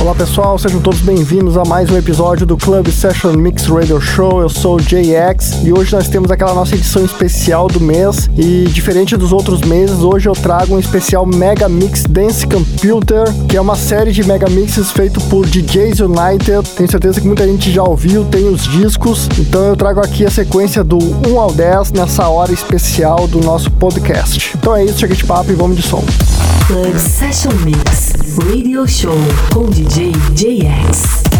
Olá pessoal, sejam todos bem-vindos a mais um episódio do Club Session Mix Radio Show. Eu sou o JX e hoje nós temos aquela nossa edição especial do mês. E diferente dos outros meses, hoje eu trago um especial Mega Mix Dance Computer, que é uma série de mega mixes feito por DJs United. Tenho certeza que muita gente já ouviu, tem os discos. Então eu trago aqui a sequência do 1 ao 10 nessa hora especial do nosso podcast. Então é isso, chega de papo e vamos de som. Club Session Mix Radio Show com DJ JX.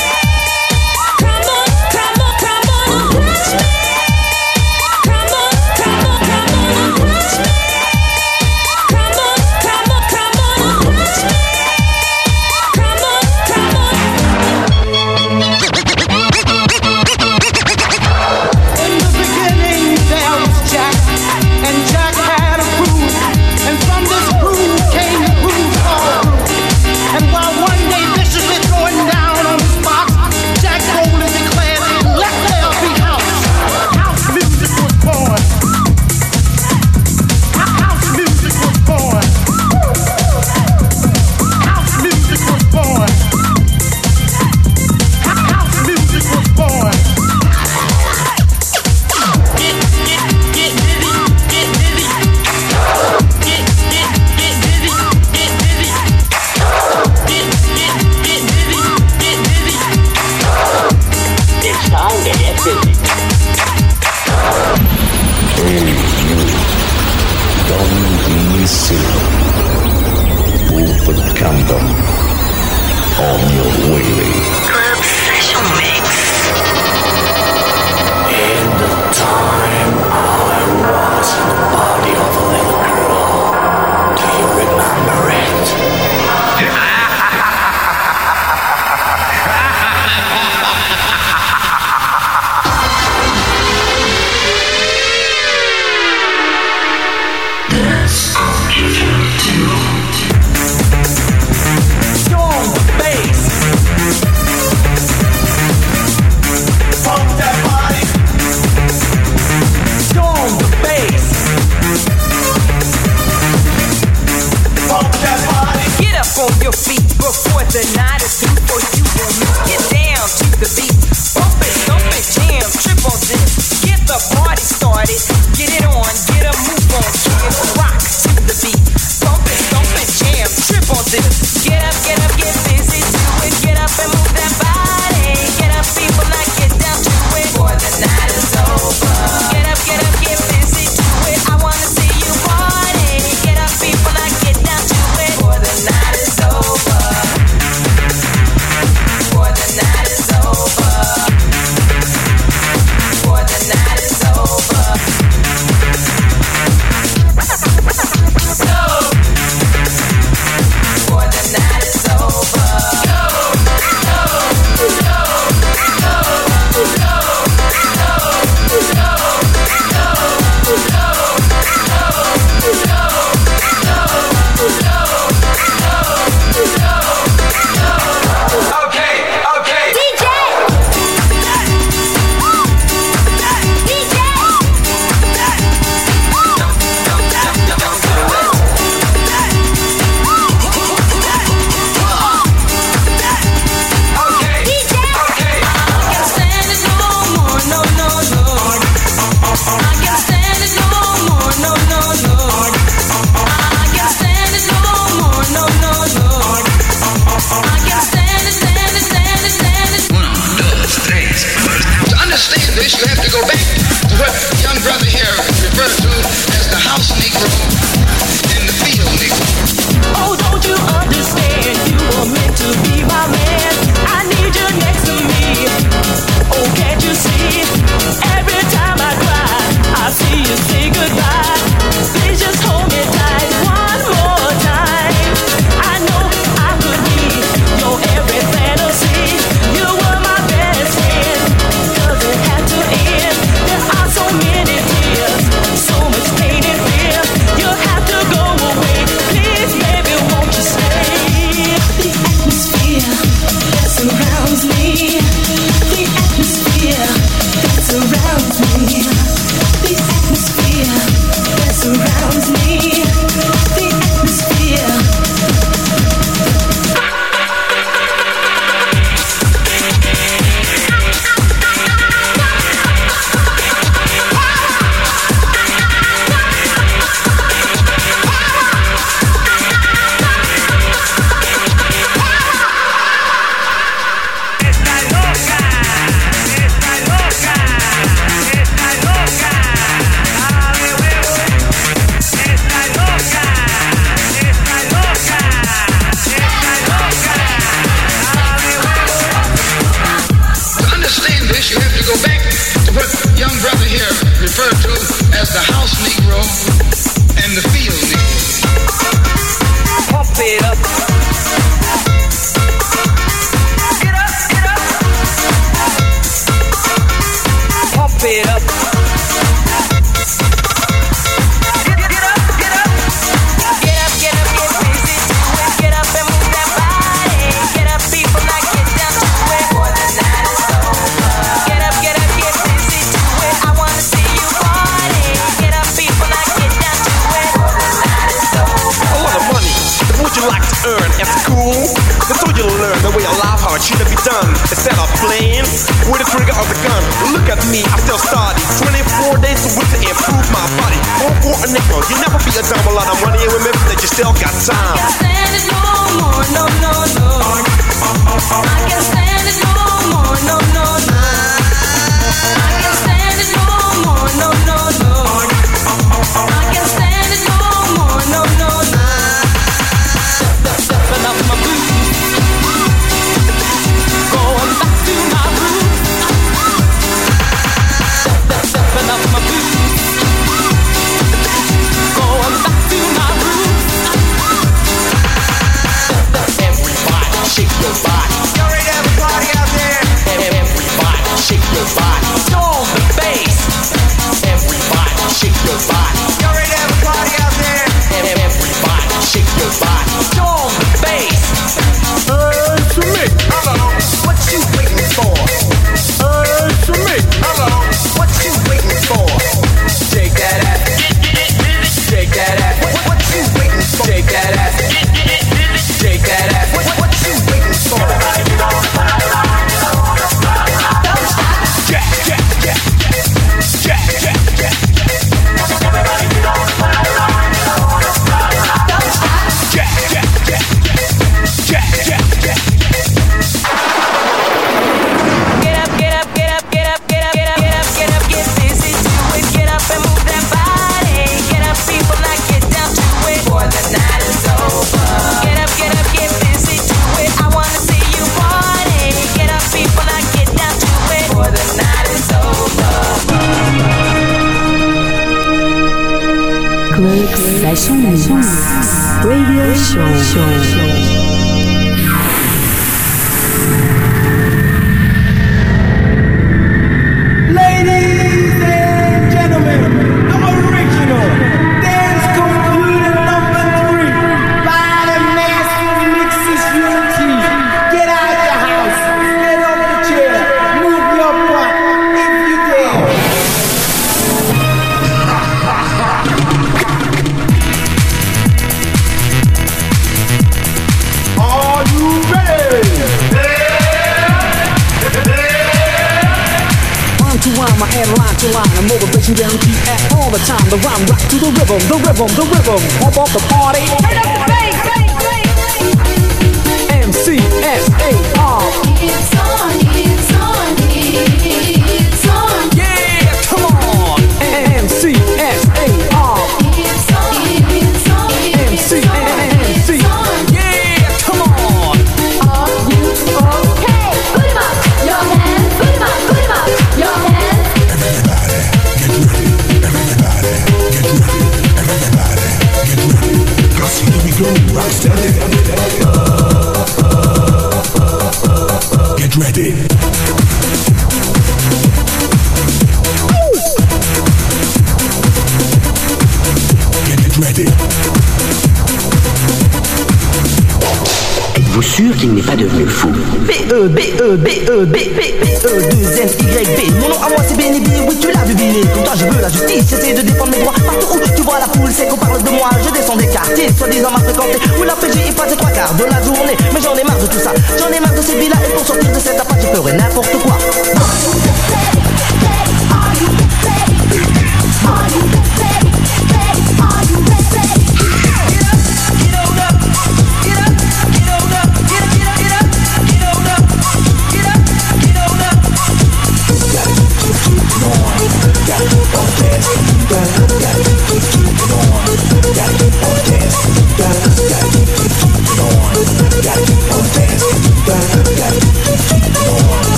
B-E, B-E, B, B, B-E, 2 N, Y, B. Mon nom à moi c'est Benny B, oui tu l'as deviné. Tout le temps je veux la justice, j'essaie de défendre mes droits. Partout où tu vois la foule, c'est qu'on parle de moi. Je descends des quartiers, soi-disant mal fréquentés. Où la PJ y passe trois quarts de la journée. Mais j'en ai marre de tout ça, j'en ai marre de ces villas. Et pour sortir de cette appart, je ferai n'importe quoi.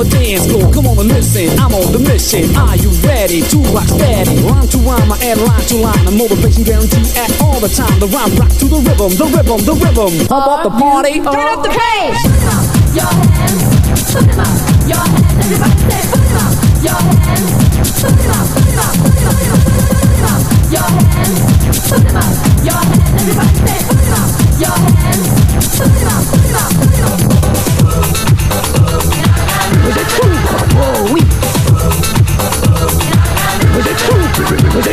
The dance floor. Come on and listen, I'm on the mission. Are you ready to rock steady? Rhyme to rhyme, I add line to line. A motivation guarantee at all the time. The rhyme rock to the rhythm, the rhythm, the rhythm. Pump up the party. Turn up the uh. bass. Your hands, put 'em up. Your hands, everybody say, put 'em up. Your hands, put 'em up, put 'em up, put 'em up, put 'em up, put up. Your hands, put 'em up. Your hands, everybody say, put 'em up. Your hands, put 'em up, put 'em up, put 'em up. मुझे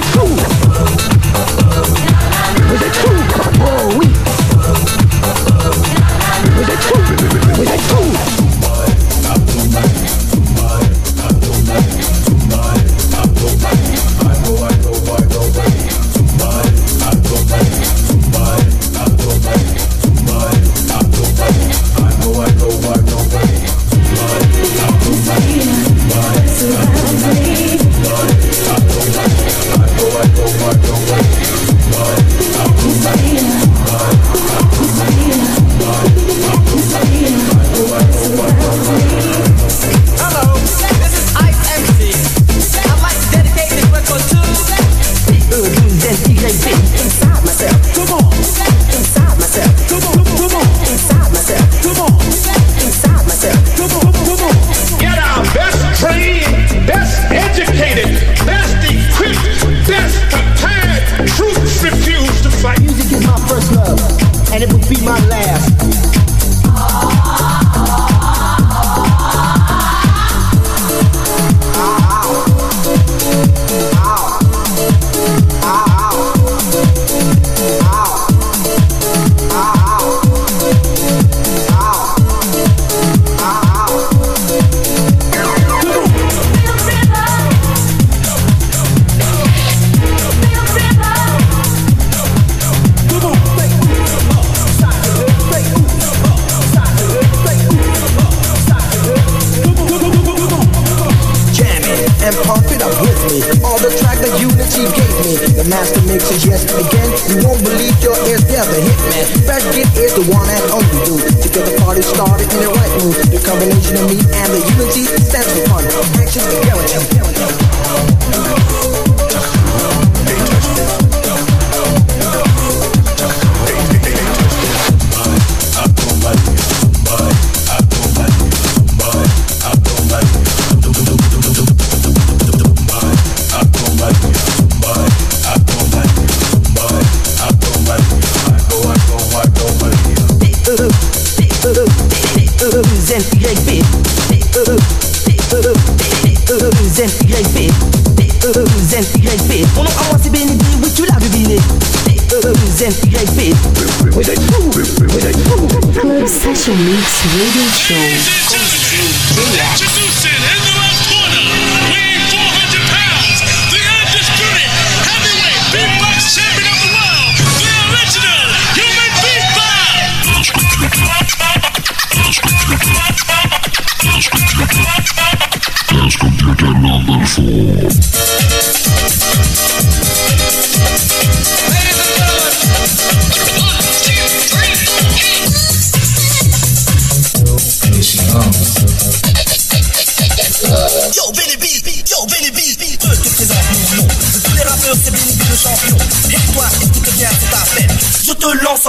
first love, and it will be my last.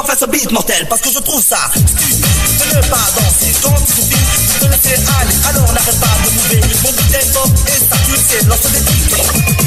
Enfin ce beat mortel parce que je trouve ça stupide de ne pas danser quand tu souris. De te laisser aller, alors n'arrête pas de mouver. Mon beat est top et ça tu le sais, lance des titres.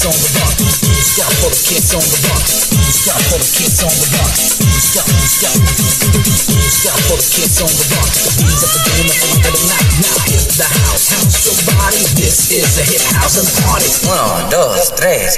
Kids on the run. Stop for the kids on the run. Stop for the kids on the run. Stop, stop. Stop for the kids on the run. The beats of the game and the rhythm now. Hit the house. House your body. This is a hit house and party. Uno, dos, tres.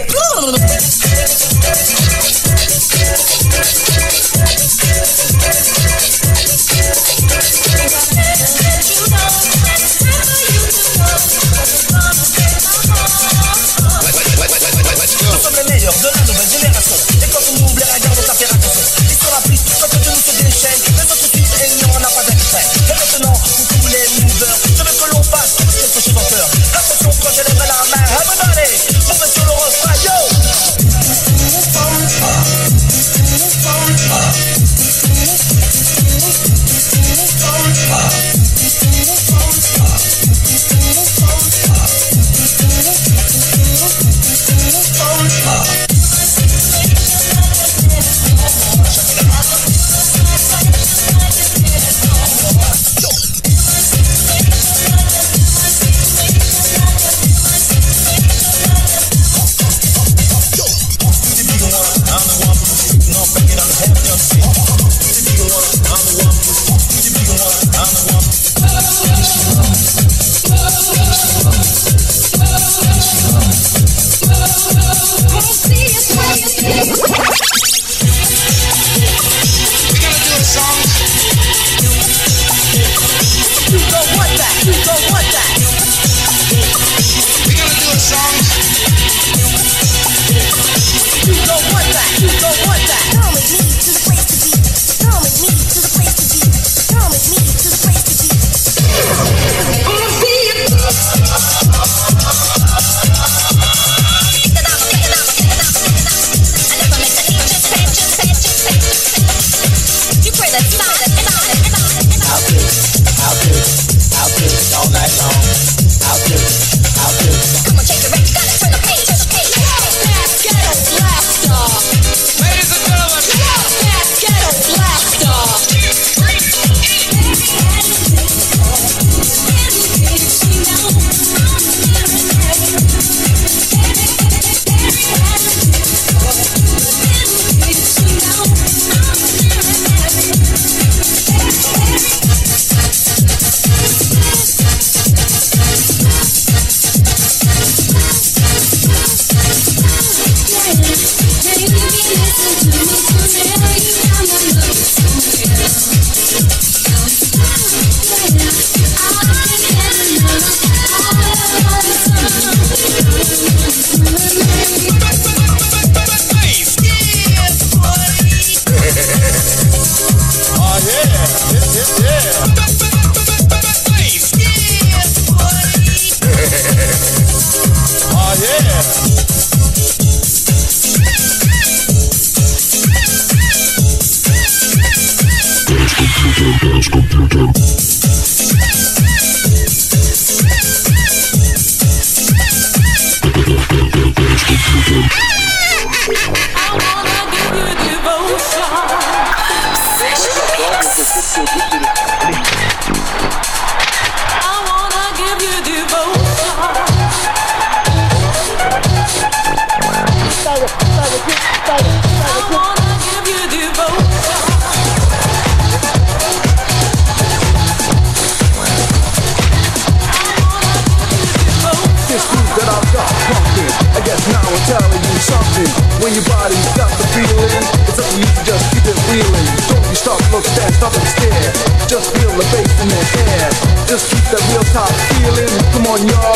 Top feeling. Come on, y'all,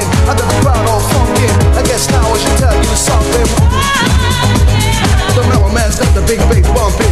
the crowd all funkin'. I guess now I should tell you something. The metal man's got the big, big bump.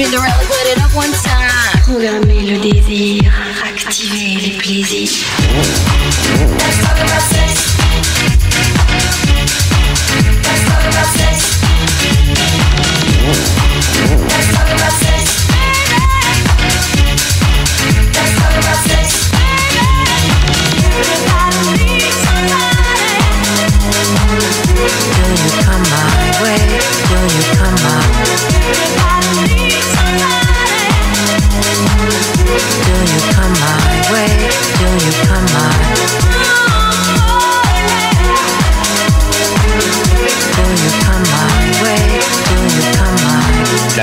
Vinderella put it up one time. Programmer le désir, activer les plaisirs. Let's talk about sex. Let's talk about sex. Let's talk about sex.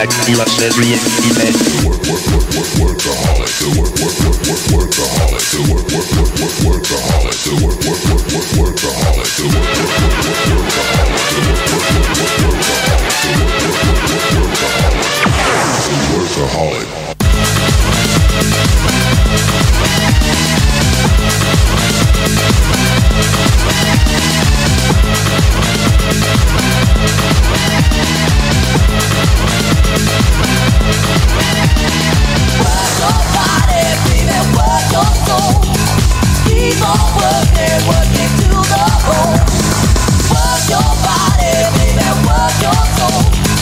like Milos says reinvented. Work, work, work, work, workaholic. The work, work, work, work, workaholic. The work, work, work, work, workaholic. The work, work, work, work, workaholic. The work, work, work, work, workaholic. The work, work, work, work, workaholic. The work, work, work, work, workaholic. The workaholic my La classe réactivée. Don't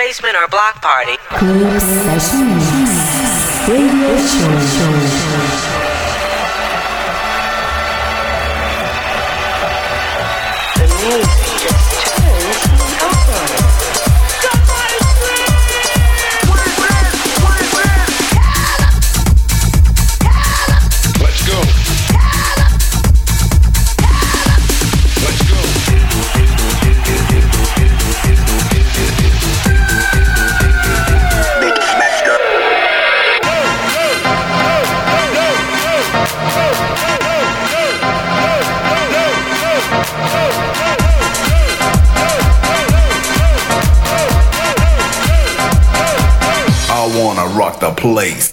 basement, or block party. Club Session Mix. Radio Show. The place.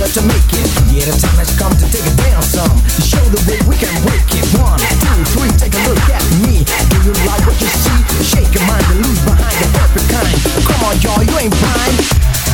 Eager to make it. Yeah, the time has come to take it down some. To show the way we can break it. One, two, three, take a look at me. Do you like what you see? Shake your mind and lose behind the perfect kind. Come on, y'all, you ain't blind.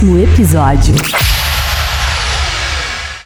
Próximo episódio.